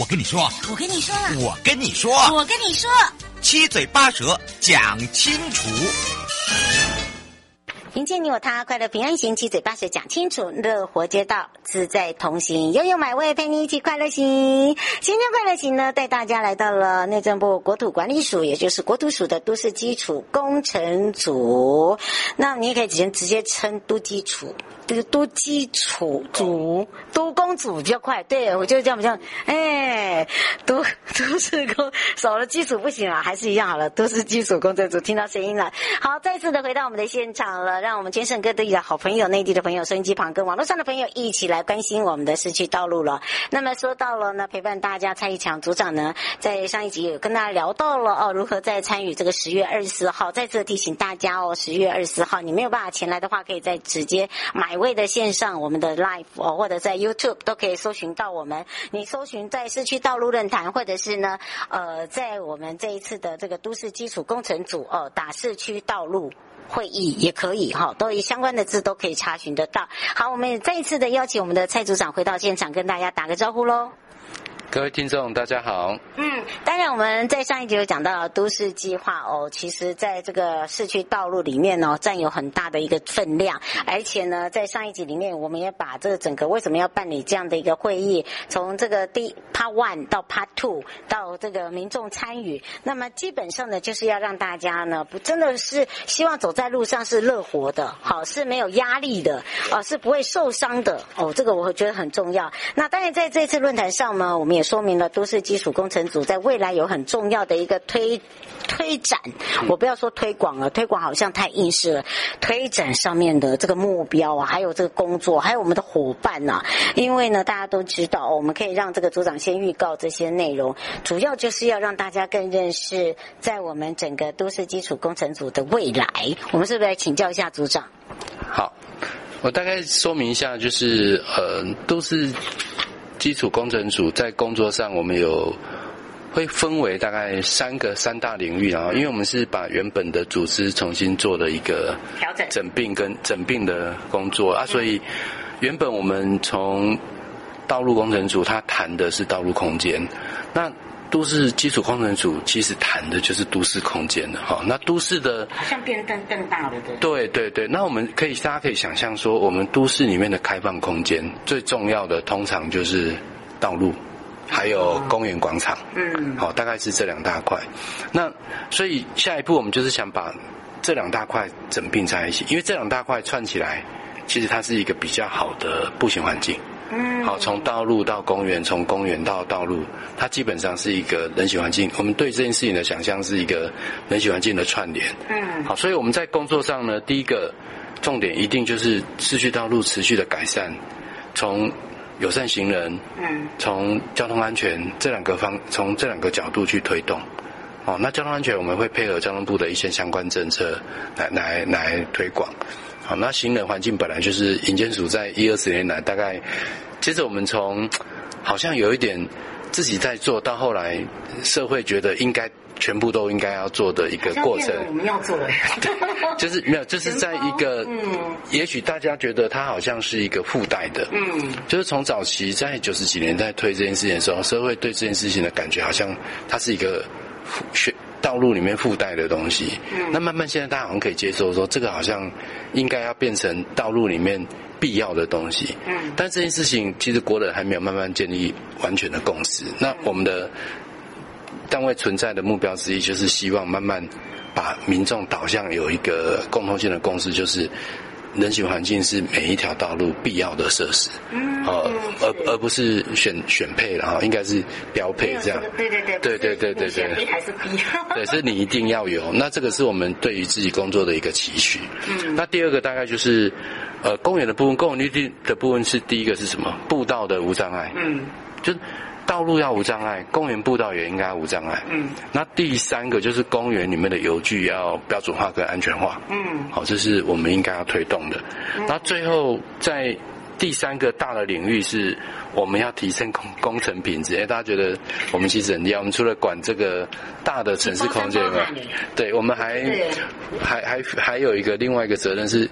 我跟你说，我跟你说了，我跟你说，我跟你说，七嘴八舌讲清楚。迎接你我他，快乐平安行，七嘴八舌讲清楚，乐活街道自在同行，悠悠美味陪你一起快乐行。今天快乐行呢，带大家来到了内政部国土管理署，也就是国土署的都市基础工程组。那你也可以直接直接称都基础，这个都基础组、都工组比较快。对，我就这样比较，哎，都都市工少了基础不行啊，还是一样好了，都是基础工程组。听到声音了，好，再次的回到我们的现场了。让我们全省各地的好朋友、内地的朋友、收音机旁跟网络上的朋友一起来关心我们的市区道路了。那么说到了呢，陪伴大家蔡一强组长呢，在上一集有跟大家聊到了哦，如何在参与这个十月二十四号。再次提醒大家哦，十月二十四号你没有办法前来的话，可以在直接买位的线上我们的 live 哦，或者在 YouTube 都可以搜寻到我们。你搜寻在市区道道路论坛，或者是呢，呃，在我们这一次的这个都市基础工程组哦，打市区道路。会议也可以哈，都以相关的字都可以查询得到。好，我们再一次的邀请我们的蔡组长回到现场，跟大家打个招呼喽。各位听众，大家好。嗯，当然我们在上一集有讲到都市计划哦，其实在这个市区道路里面哦，占有很大的一个分量。而且呢，在上一集里面，我们也把这个整个为什么要办理这样的一个会议，从这个第 Part One 到 Part Two 到这个民众参与，那么基本上呢，就是要让大家呢，不真的是希望走在路上是乐活的，好，是没有压力的，哦，是不会受伤的哦，这个我觉得很重要。那当然在这次论坛上呢，我们也。也说明了都市基础工程组在未来有很重要的一个推推展，我不要说推广了，推广好像太硬式了。推展上面的这个目标啊，还有这个工作，还有我们的伙伴呐、啊，因为呢，大家都知道，我们可以让这个组长先预告这些内容，主要就是要让大家更认识在我们整个都市基础工程组的未来。我们是不是来请教一下组长？好，我大概说明一下，就是呃，都是。基础工程组在工作上，我们有会分为大概三个三大领域啊，因为我们是把原本的组织重新做了一个调整、整并跟整并的工作啊，所以原本我们从道路工程组，他谈的是道路空间，那。都市基础工程组其实谈的就是都市空间的哈，那都市的好像变更更大了的。对对对，那我们可以大家可以想象说，我们都市里面的开放空间最重要的通常就是道路，还有公园广场，嗯，好，大概是这两大块。那所以下一步我们就是想把这两大块整并在一起，因为这两大块串起来，其实它是一个比较好的步行环境。嗯，好，从道路到公园，从公园到道路，它基本上是一个人行环境。我们对这件事情的想象是一个人行环境的串联。嗯，好，所以我们在工作上呢，第一个重点一定就是市区道路持续的改善，从友善行人，嗯，从交通安全这两个方，从这两个角度去推动。哦，那交通安全我们会配合交通部的一些相关政策来来来推广。好，那行人环境本来就是银监署在一二十年来大概，接着我们从好像有一点自己在做到后来，社会觉得应该全部都应该要做的一个过程。我们要做的，就是没有，就是在一个，嗯，也许大家觉得它好像是一个附带的，嗯，就是从早期在九十几年代推这件事情的时候，社会对这件事情的感觉好像它是一个学。道路里面附带的东西，嗯，那慢慢现在大家好像可以接受说，这个好像应该要变成道路里面必要的东西，嗯，但这件事情其实国人还没有慢慢建立完全的共识。那我们的单位存在的目标之一，就是希望慢慢把民众导向有一个共同性的共识，就是。人行环境是每一条道路必要的设施，嗯，呃，而而不是选选配了哈应该是标配这样，对对对，对对对对还是必要，对，是你一定要有，那这个是我们对于自己工作的一个期许。嗯，那第二个大概就是，呃，公园的部分，公园绿地的部分是第一个是什么？步道的无障碍，嗯，就是道路要无障碍，公园步道也应该要无障碍。嗯，那第三个就是公园里面的游具要标准化跟安全化。嗯，好，这是我们应该要推动的。那最后在第三个大的领域是我们要提升工工程品质。哎，大家觉得我们其实很厉害，我们除了管这个大的城市空间以外，对，我们还还还还有一个另外一个责任是。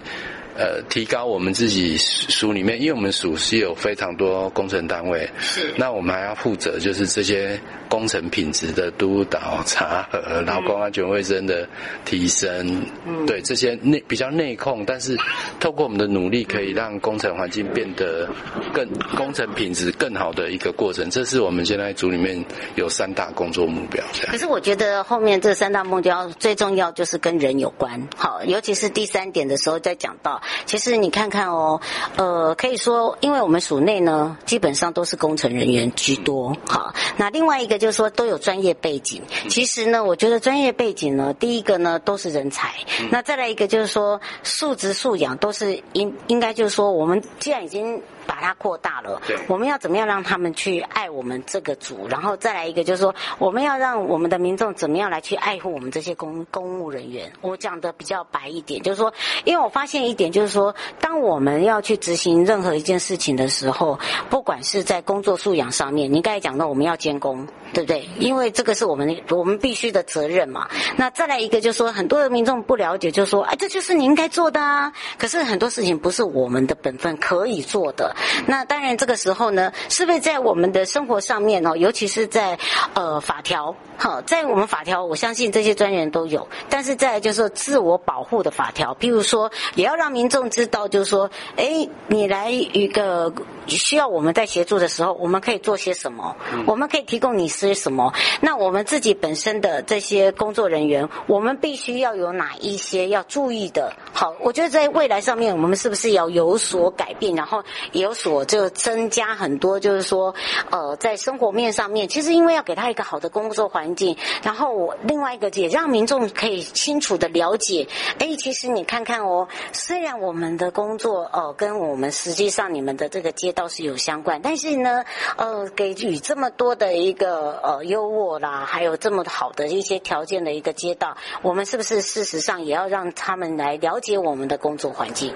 呃，提高我们自己署里面，因为我们署是有非常多工程单位，是，那我们还要负责就是这些工程品质的督导、查核、劳工安全卫生的提升，嗯，对这些内比较内控，但是透过我们的努力，可以让工程环境变得更工程品质更好的一个过程。这是我们现在组里面有三大工作目标。可是我觉得后面这三大目标最重要就是跟人有关，好，尤其是第三点的时候再讲到。其实你看看哦，呃，可以说，因为我们署内呢，基本上都是工程人员居多，好。那另外一个就是说，都有专业背景。其实呢，我觉得专业背景呢，第一个呢，都是人才。那再来一个就是说，素质素养都是应应该就是说，我们既然已经。把它扩大了，我们要怎么样让他们去爱我们这个组？然后再来一个，就是说，我们要让我们的民众怎么样来去爱护我们这些公公务人员？我讲的比较白一点，就是说，因为我发现一点，就是就是说，当我们要去执行任何一件事情的时候，不管是在工作素养上面，你刚才讲到我们要监工，对不对？因为这个是我们我们必须的责任嘛。那再来一个，就是说，很多的民众不了解，就是说，哎，这就是你应该做的啊。可是很多事情不是我们的本分可以做的。那当然，这个时候呢，是不是在我们的生活上面哦，尤其是在呃法条，哈，在我们法条，我相信这些专员都有。但是在就是自我保护的法条，譬如说，也要让民众知道，就是说，哎，你来一个需要我们在协助的时候，我们可以做些什么？我们可以提供你些什么？那我们自己本身的这些工作人员，我们必须要有哪一些要注意的？好，我觉得在未来上面，我们是不是要有所改变，然后有所就增加很多，就是说，呃，在生活面上面，其实因为要给他一个好的工作环境，然后我另外一个也让民众可以清楚的了解，哎，其实你看看哦，虽然我们的工作哦、跟我们实际上你们的这个街道是有相关，但是呢，呃，给予这么多的一个呃优渥啦，还有这么好的一些条件的一个街道，我们是不是事实上也要让他们来了解我们的工作环境？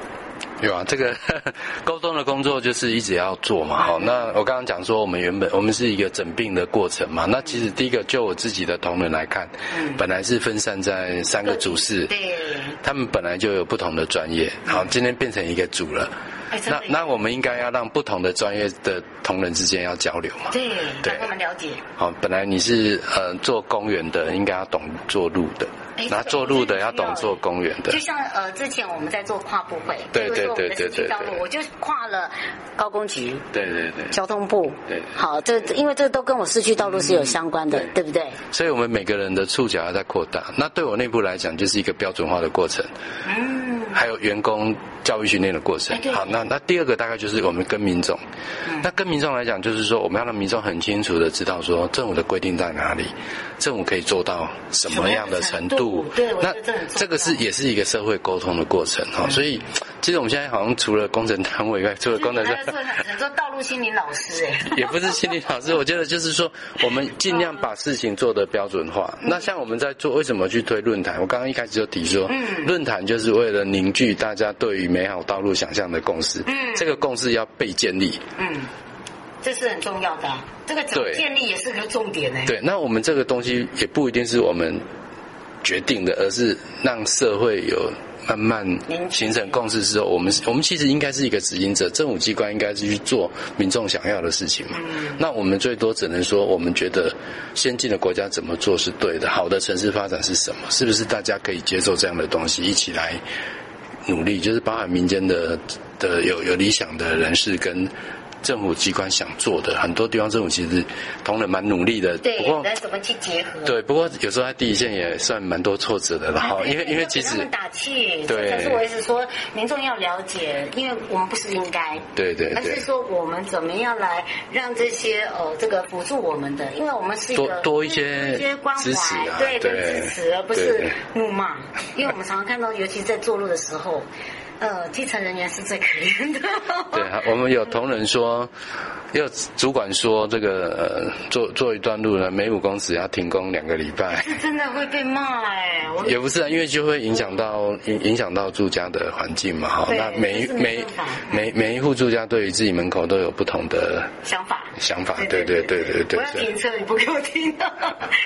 有啊，这个 沟通的工作就是一直要做嘛。好，那我刚刚讲说，我们原本我们是一个诊病的过程嘛。那其实第一个，就我自己的同仁来看，本来是分散在三个组室，对，他们本来就有不同的专业。好，今天变成一个组了。那那我们应该要让不同的专业的同仁之间要交流嘛？对，对，让他们了解。好，本来你是呃做公园的，应该要懂做路的。那做路的要懂做公园的，就像呃之前我们在做跨部会，对对对对对，道路我就跨了高工局，对对对，交通部，对，好，这因为这都跟我市区道路是有相关的，对。不对？所以我们每个人的触角要在扩大，那对我内部来讲就是一个标准化的过程，嗯，还有员工教育训练的过程。好，那那第二个大概就是我们跟民众，那跟民众来讲就是说我们要让民众很清楚的知道说政府的规定在哪里，政府可以做到什么样的程度。对，那这个是也是一个社会沟通的过程哈，所以其实我们现在好像除了工程单位以外，除了工程师，很多道路心理老师哎，也不是心理老师，我觉得就是说，我们尽量把事情做得标准化。那像我们在做，为什么去推论坛？我刚刚一开始就提说，论坛就是为了凝聚大家对于美好道路想象的共识，嗯，这个共识要被建立，嗯，这是很重要的，这个建立也是个重点哎。对，那我们这个东西也不一定是我们。决定的，而是让社会有慢慢形成共识之后，我们我们其实应该是一个执行者，政府机关应该是去做民众想要的事情嘛。那我们最多只能说，我们觉得先进的国家怎么做是对的，好的城市发展是什么？是不是大家可以接受这样的东西，一起来努力？就是包含民间的的有有理想的人士跟。政府机关想做的很多地方，政府其实同仁蛮努力的。对，不过怎么去结合？对，不过有时候在第一线也算蛮多挫折的了哈。因为因为其实打气，对，可是我一直说民众要了解，因为我们不是应该，对对，而是说我们怎么样来让这些呃这个辅助我们的，因为我们是一个多多一些支持啊，对对支持，而不是怒骂。因为我们常常看到，尤其在做路的时候。呃，基层人员是最可怜的。对啊，我们有同仁说。有主管说这个呃，做做一段路呢，每五公尺要停工两个礼拜，是真的会被骂哎。也不是啊，因为就会影响到影影响到住家的环境嘛哈。那每一每每每一户住家对于自己门口都有不同的想法想法，对对对对对。我要停车，你不给我停，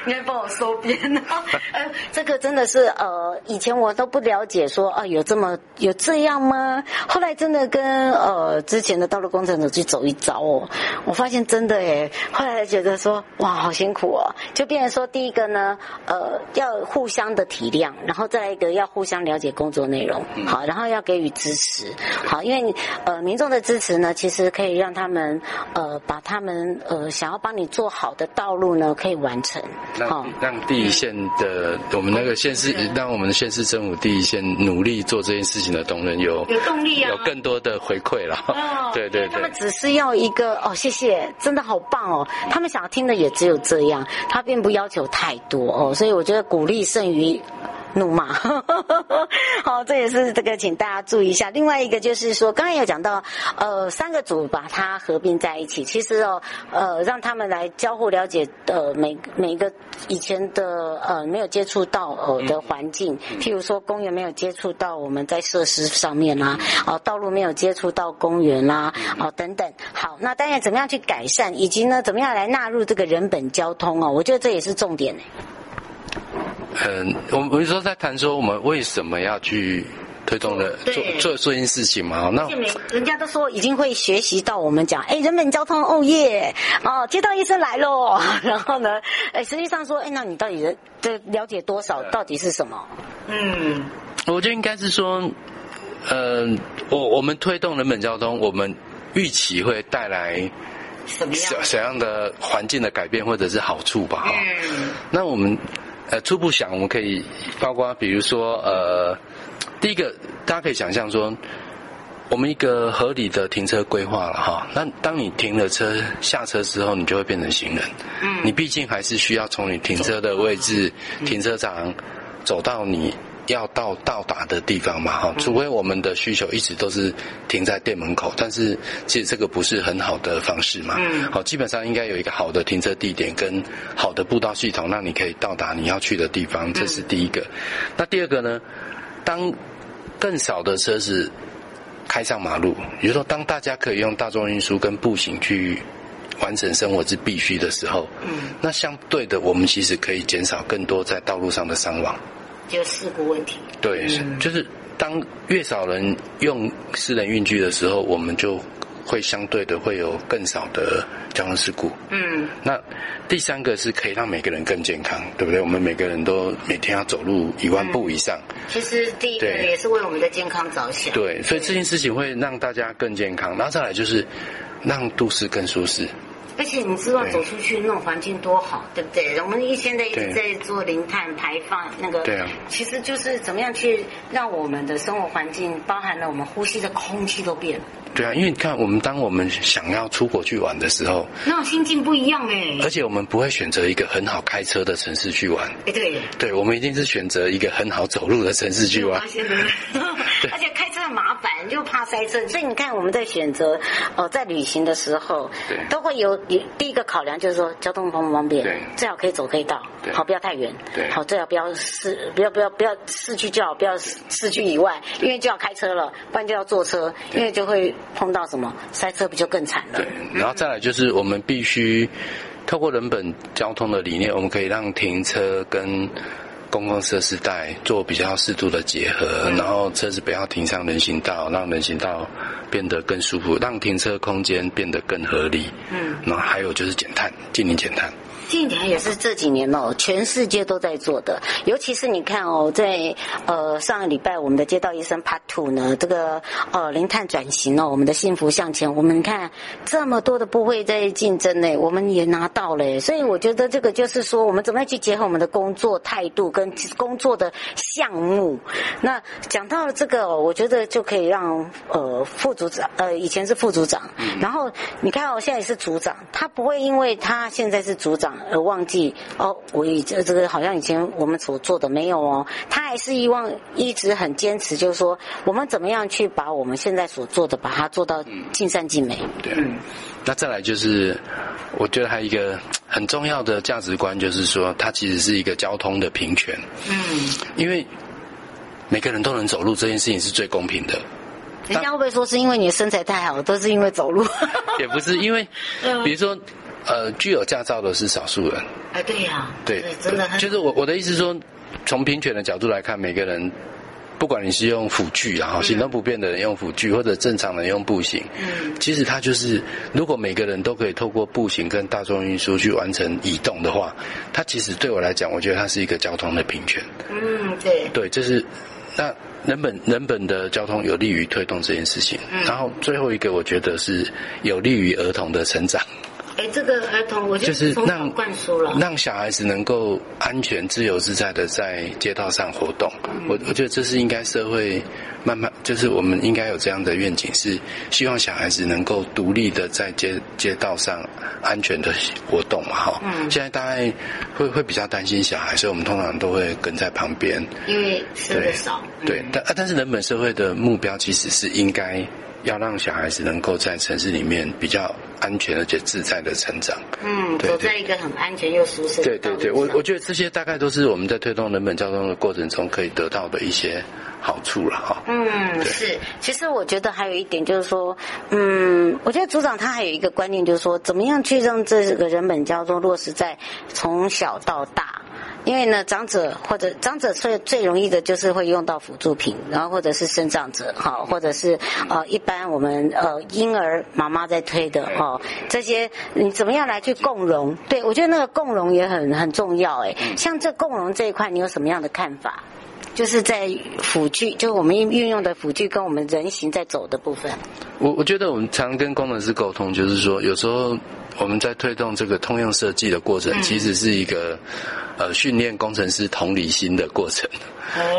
你还帮我收编呢。呃，这个真的是呃，以前我都不了解说啊，有这么有这样吗？后来真的跟呃之前的道路工程者去走一遭哦。我发现真的耶，后来觉得说哇，好辛苦哦，就变成说第一个呢，呃，要互相的体谅，然后再来一个要互相了解工作内容，好，然后要给予支持，好，因为呃民众的支持呢，其实可以让他们呃把他们呃想要帮你做好的道路呢可以完成，好，让，让第一线的我们那个县市，让我们的县市政府第一线努力做这件事情的同仁有有动力啊，有更多的回馈了，哦，对对对，他们只是要一个。哦，谢谢，真的好棒哦！他们想要听的也只有这样，他并不要求太多哦，所以我觉得鼓励胜于。怒骂，好，这也是这个，请大家注意一下。另外一个就是说，刚才有讲到，呃，三个组把它合并在一起，其实哦，呃，让他们来交互了解，呃，每每一个以前的呃没有接触到呃的环境，譬如说公园没有接触到我们在设施上面啦，哦、呃，道路没有接触到公园啦，哦、呃，等等。好，那当然怎么样去改善，以及呢，怎么样来纳入这个人本交通哦，我觉得这也是重点。嗯，我们不是说在谈说我们为什么要去推动的做做这件事情嘛？那人家都说已经会学习到我们讲，哎，人本交通，哦耶，哦，街道医生来喽。然后呢，哎，实际上说，哎，那你到底的这了解多少？到底是什么？嗯，我觉得应该是说，嗯，我我们推动人本交通，我们预期会带来什么样怎样的环境的改变或者是好处吧？嗯，那我们。呃，初步想，我们可以包括，比如说，呃，第一个，大家可以想象说，我们一个合理的停车规划了哈。那当你停了车下车之后，你就会变成行人。嗯。你毕竟还是需要从你停车的位置、停车场走到你。要到到达的地方嘛，哈，除非我们的需求一直都是停在店门口，但是其实这个不是很好的方式嘛，嗯，好，基本上应该有一个好的停车地点跟好的步道系统，让你可以到达你要去的地方，这是第一个。那第二个呢？当更少的车子开上马路，比如说当大家可以用大众运输跟步行去完成生活之必须的时候，嗯，那相对的，我们其实可以减少更多在道路上的伤亡。就事故问题。对，嗯、就是当越少人用私人运具的时候，我们就会相对的会有更少的交通事故。嗯。那第三个是可以让每个人更健康，对不对？我们每个人都每天要走路一万步以上。嗯、其实第一个也是为我们的健康着想。对，所以这件事情会让大家更健康，然后再来就是让都市更舒适。而且你知道走出去那种环境多好，对不对？我们一现在一直在做零碳排放，那个，对啊，其实就是怎么样去让我们的生活环境，包含了我们呼吸的空气都变了。对啊，因为你看，我们当我们想要出国去玩的时候，那种心境不一样哎。而且我们不会选择一个很好开车的城市去玩，哎，对，对，我们一定是选择一个很好走路的城市去玩。而且开车很麻烦，就怕塞车。所以你看，我们在选择哦，在旅行的时候，对，都会有第一个考量，就是说交通方不方便，对，最好可以走可以到，对，好不要太远，对，好最好不要市，不要不要不要市区就好，不要市区以外，因为就要开车了，不然就要坐车，因为就会。碰到什么塞车，不就更惨了？对，然后再来就是我们必须透过人本交通的理念，我们可以让停车跟公共设施带做比较适度的结合，然后车子不要停上人行道，让人行道变得更舒服，让停车空间变得更合理。嗯，然后还有就是减碳，尽力减碳。近年也是这几年哦，全世界都在做的。尤其是你看哦，在呃上个礼拜我们的街道医生 Part Two 呢，这个呃零碳转型哦，我们的幸福向前，我们看这么多的部会在竞争呢，我们也拿到了。所以我觉得这个就是说，我们怎么样去结合我们的工作态度跟工作的项目。那讲到了这个，哦我觉得就可以让呃副组长呃以前是副组长，然后你看哦现在也是组长，他不会因为他现在是组长。长而忘记哦，我以这这个好像以前我们所做的没有哦，他还是希望一直很坚持，就是说我们怎么样去把我们现在所做的把它做到尽善尽美。对，那再来就是，我觉得还有一个很重要的价值观，就是说它其实是一个交通的平权。嗯，因为每个人都能走路，这件事情是最公平的。人家会不会说是因为你的身材太好，都是因为走路？也不是，因为 比如说，呃，具有驾照的是少数人。哎，对呀，对，真的。就是我我的意思是说，从平权的角度来看，每个人，不管你是用辅具，然后行动不便的人用辅具，或者正常人用步行，嗯，其实他就是，如果每个人都可以透过步行跟大众运输去完成移动的话，它其实对我来讲，我觉得它是一个交通的平权。嗯，对，对，就是那。人本人本的交通有利于推动这件事情，嗯，然后最后一个我觉得是有利于儿童的成长。哎，这个儿童我就是让灌输了，让小孩子能够安全、自由自在的在街道上活动。嗯、我我觉得这是应该社会慢慢，就是我们应该有这样的愿景，是希望小孩子能够独立的在街街道上安全的活动嘛。哈，嗯，现在大概会会比较担心小孩，所以我们通常都会跟在旁边，因为吃的少。对，嗯、对但但是人本社会的目标其实是应该。要让小孩子能够在城市里面比较安全而且自在的成长。嗯，走在一个很安全又舒适的。对对对，我我觉得这些大概都是我们在推动人本交通的过程中可以得到的一些好处了哈。嗯，是。其实我觉得还有一点就是说，嗯，我觉得组长他还有一个观念就是说，怎么样去让这个人本交通落实在从小到大。因为呢，长者或者长者最最容易的就是会用到辅助品，然后或者是身障者哈，或者是呃一般我们呃婴儿妈妈在推的哈，这些你怎么样来去共融？对，我觉得那个共融也很很重要哎。像这共融这一块，你有什么样的看法？就是在辅具，就我们运用的辅具跟我们人行在走的部分。我我觉得我们常跟工程师沟通，就是说有时候我们在推动这个通用设计的过程，其实是一个。呃，训练工程师同理心的过程，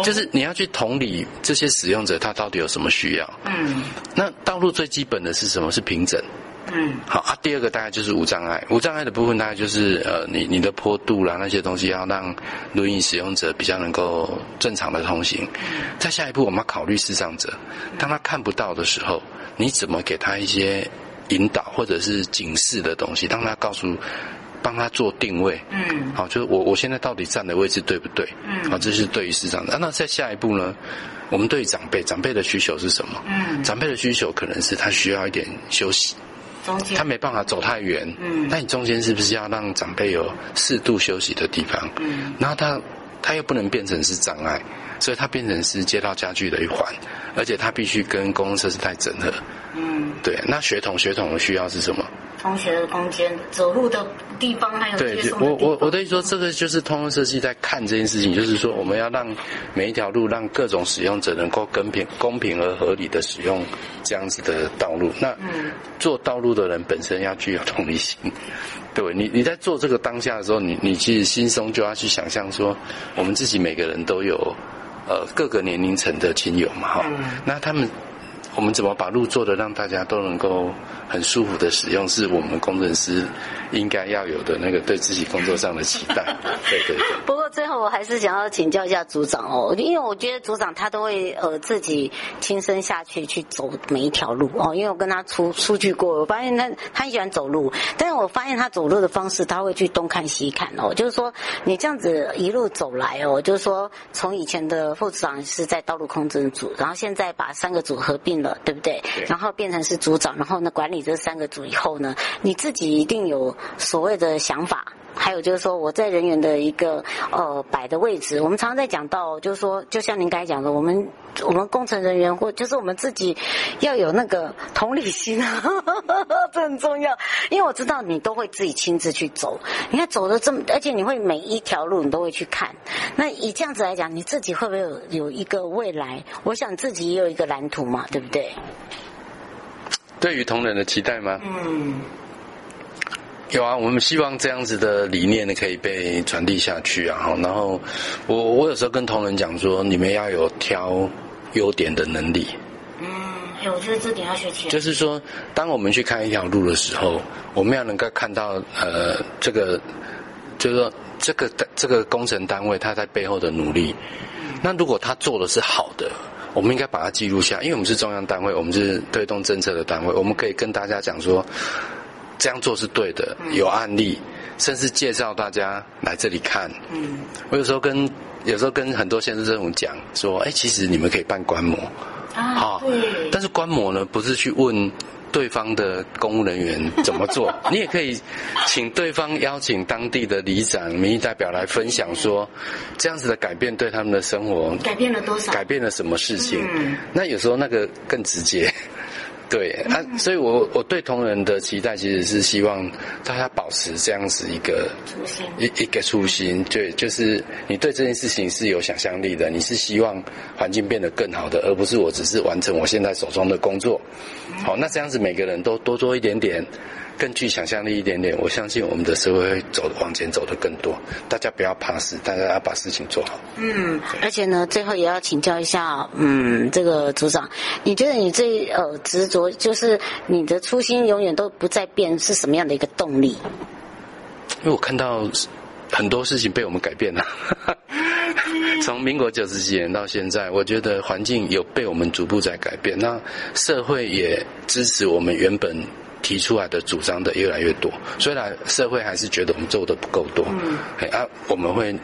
就是你要去同理这些使用者，他到底有什么需要。嗯，那道路最基本的是什么？是平整。嗯，好啊。第二个大概就是无障碍，无障碍的部分大概就是呃，你你的坡度啦那些东西，要让轮椅使用者比较能够正常的通行。再下一步，我们要考虑视障者，当他看不到的时候，你怎么给他一些引导或者是警示的东西，当他告诉。帮他做定位，嗯，好，就是我我现在到底站的位置对不对？嗯，好，这是对于视障的。那在下一步呢？我们对于长辈，长辈的需求是什么？嗯，长辈的需求可能是他需要一点休息，中间他没办法走太远，嗯，那你中间是不是要让长辈有适度休息的地方？嗯，然后他他又不能变成是障碍，所以它变成是街道家具的一环，而且它必须跟公共设施带整合。嗯，对。那学童学童的需要是什么？同学的空间，走路的地方，还有对，我我我的意思说，这个就是通用设计在看这件事情，就是说我们要让每一条路，让各种使用者能够公平、公平而合理的使用这样子的道路。那嗯做道路的人本身要具有同理心，对，你你在做这个当下的时候，你你其实心中就要去想象说，我们自己每个人都有呃各个年龄层的亲友嘛，哈，那他们。我们怎么把路做的让大家都能够很舒服的使用，是我们工程师应该要有的那个对自己工作上的期待。对对对。不过最后我还是想要请教一下组长哦，因为我觉得组长他都会呃自己亲身下去去走每一条路哦，因为我跟他出出去过，我发现他他很喜欢走路，但是我发现他走路的方式他会去东看西看哦，就是说你这样子一路走来哦，就是说从以前的副组长是在道路空间组，然后现在把三个组合并了。对不对？对，然后变成是组长，然后呢，管理这三个组以后呢，你自己一定有所谓的想法。还有就是说，我在人员的一个呃摆的位置，我们常常在讲到，就是说，就像您刚才讲的，我们我们工程人员或就是我们自己要有那个同理心啊，这很重要。因为我知道你都会自己亲自去走，你看走的这么，而且你会每一条路你都会去看。那以这样子来讲，你自己会不会有有一个未来？我想自己也有一个蓝图嘛，对不对？对于同仁的期待吗？嗯。有啊，我们希望这样子的理念呢，可以被传递下去啊。然后我我有时候跟同仁讲说，你们要有挑优点的能力。嗯，哎，我觉得这点要学起来。就是说，当我们去看一条路的时候，我们要能够看到呃这个就是说这个这个工程单位他在背后的努力。那如果他做的是好的，我们应该把它记录下，因为我们是中央单位，我们是推动政策的单位，我们可以跟大家讲说，这样做是对的，有案例，甚至介绍大家来这里看。嗯，我有时候跟有时候跟很多县市政府讲说，哎，其实你们可以办观摩，啊，对，但是观摩呢，不是去问。对方的公务人员怎么做？你也可以请对方邀请当地的里长、民意代表来分享，说这样子的改变对他们的生活改变了多少？改变了什么事情？嗯，那有时候那个更直接。对啊，所以我我对同仁的期待其实是希望大家保持这样子一个初心，一一个初心，对，就是你对这件事情是有想象力的，你是希望环境变得更好的，而不是我只是完成我现在手中的工作。好，那这样子每个人都多做一点点。更具想象力一点点，我相信我们的社会会走往前走得更多。大家不要怕事，大家要把事情做好。嗯，而且呢，最后也要请教一下，嗯，这个组长，你觉得你最呃执着，就是你的初心永远都不再变，是什么样的一个动力？因为我看到很多事情被我们改变了，从民国九十几年到现在，我觉得环境有被我们逐步在改变，那社会也支持我们原本。提出来的主张的越来越多，虽然社会还是觉得我们做的不够多，嗯，啊，我们会。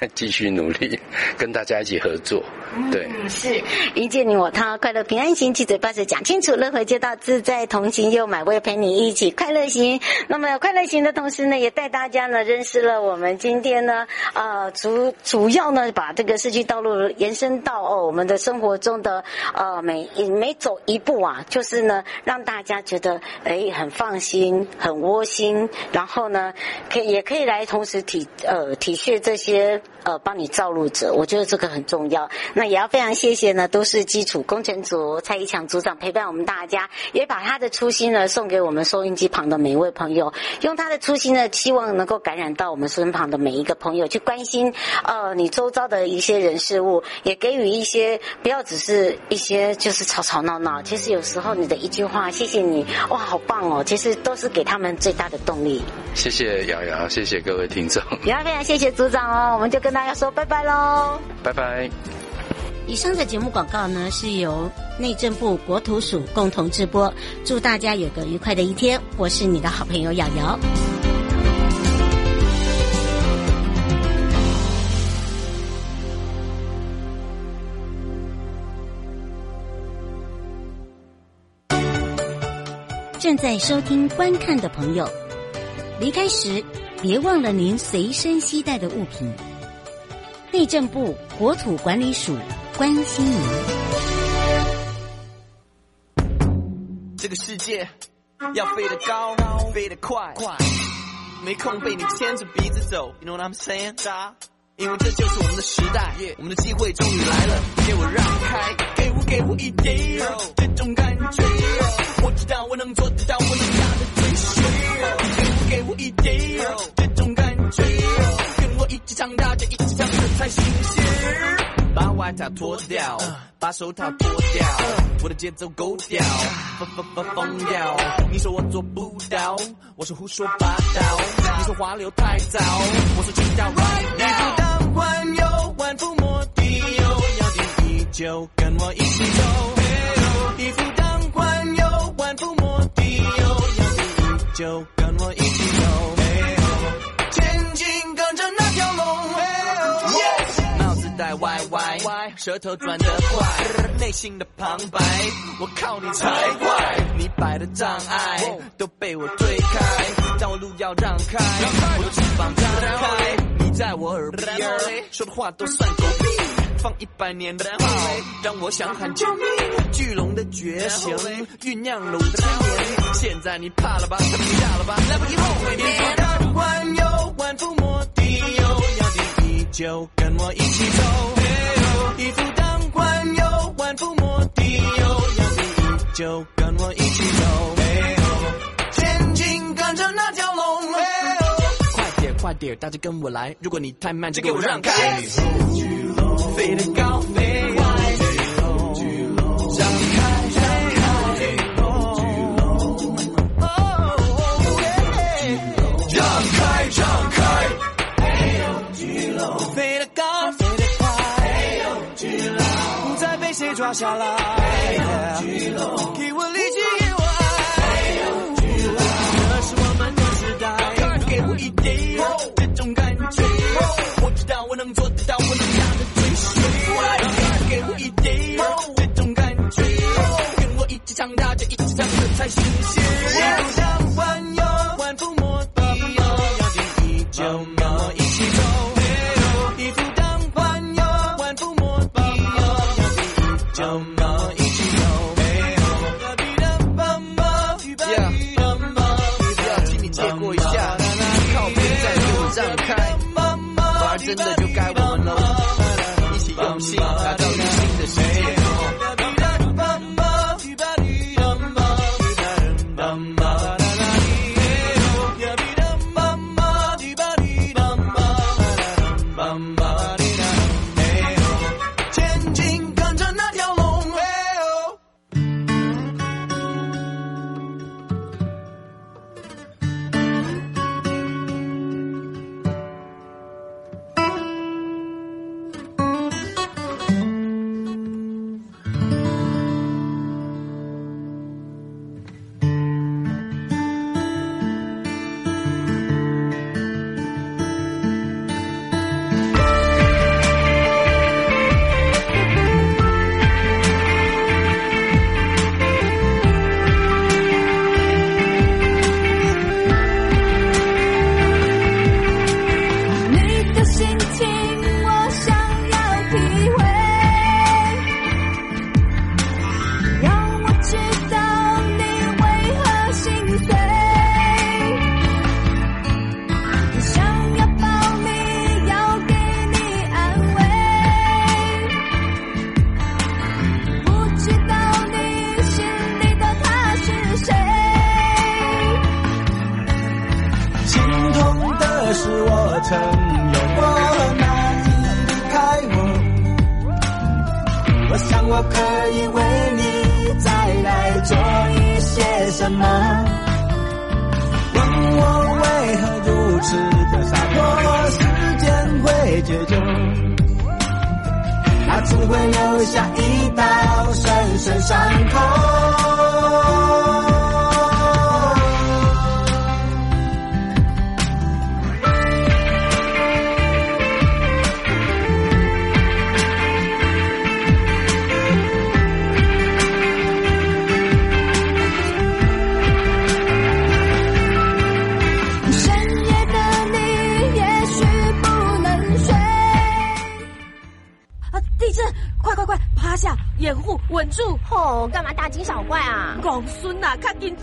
嗯再继续努力，跟大家一起合作。对，嗯、是迎接你我他，快乐平安行，七嘴八舌讲清楚，乐活街道自在同行，又买味陪你一起快乐行。那么快乐行的同时呢，也带大家呢认识了我们今天呢，呃，主主要呢把这个市区道路延伸到哦我们的生活中的呃每每走一步啊，就是呢让大家觉得哎很放心，很窝心，然后呢可以也可以来同时体呃体恤这些。呃，帮你造路者，我觉得这个很重要。那也要非常谢谢呢，都市基础工程组蔡一强组长陪伴我们大家，也把他的初心呢送给我们收音机旁的每一位朋友，用他的初心呢，希望能够感染到我们身旁的每一个朋友，去关心呃你周遭的一些人事物，也给予一些不要只是一些就是吵吵闹闹。其实有时候你的一句话，谢谢你，哇，好棒哦，其实都是给他们最大的动力。谢谢瑶瑶，谢谢各位听众，也要非常谢谢组长哦，我们就。跟大家说拜拜喽！拜拜。以上的节目广告呢，是由内政部国土署共同直播。祝大家有个愉快的一天！我是你的好朋友瑶瑶。正在收听、观看的朋友，离开时别忘了您随身携带的物品。内政部国土管理署关心您。这个世界要飞得高，飞得快，快没空被你牵着鼻子走。You know what I'm saying？因为这就是我们的时代，我们的机会终于来了。给我让开，给我给我一点这种感觉。我知道我能做得到，我能压得最水。给我给我一点这种感觉，一起长大，这一起长。才新鲜，把外套脱掉，把手套脱掉，我的节奏够调，疯疯疯疯掉。你说我做不到，我说胡说八道。你说滑流太早，我说知道。一夫当关有万夫莫敌，要定义就跟我一起走。一夫当关有万夫莫敌，要定义就跟舌头转得快，内心的旁白，我靠你才怪！你摆的障碍都被我推开，当我路要让开，我的翅膀张开，你在我耳边说的话都算狗屁，放一百年的炮，让我想喊救命！巨龙的觉醒酝酿了五千年，现在你怕了吧？你怕了吧？来不及后悔，你说的万有万夫莫敌就跟我一起走，一夫当关有万夫莫敌，要定义就跟我一起走，前进跟着那条龙，快点快点，大家跟我来，如果你太慢就给我让开，飞得高飞得快，让开让开，让开让开。掉下来。给我力气，给我爱。这是我们的时代，给我一点这种感觉。我知道我能做得到，我能让的追随。给我一点这种感觉，跟我一起长，大就一起唱，这才新鲜。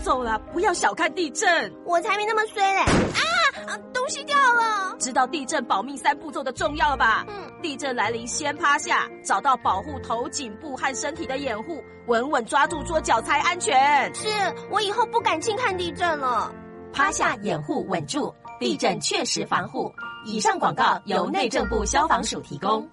走了，不要小看地震，我才没那么衰嘞！啊，东西掉了。知道地震保命三步骤的重要吧？嗯，地震来临先趴下，找到保护头、颈部和身体的掩护，稳稳抓住桌脚才安全。是，我以后不敢轻看地震了。趴下掩护稳住，地震确实防护。以上广告由内政部消防署提供。